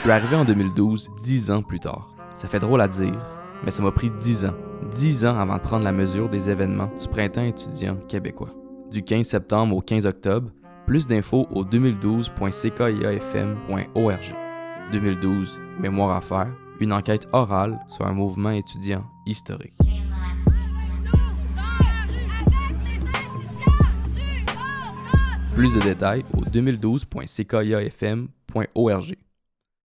Je suis arrivé en 2012, dix ans plus tard. Ça fait drôle à dire, mais ça m'a pris dix ans. Dix ans avant de prendre la mesure des événements du printemps étudiant québécois. Du 15 septembre au 15 octobre, plus d'infos au 2012.ckiafm.org. 2012, mémoire à faire, une enquête orale sur un mouvement étudiant historique. Plus de détails au 2012.ckiafm.org.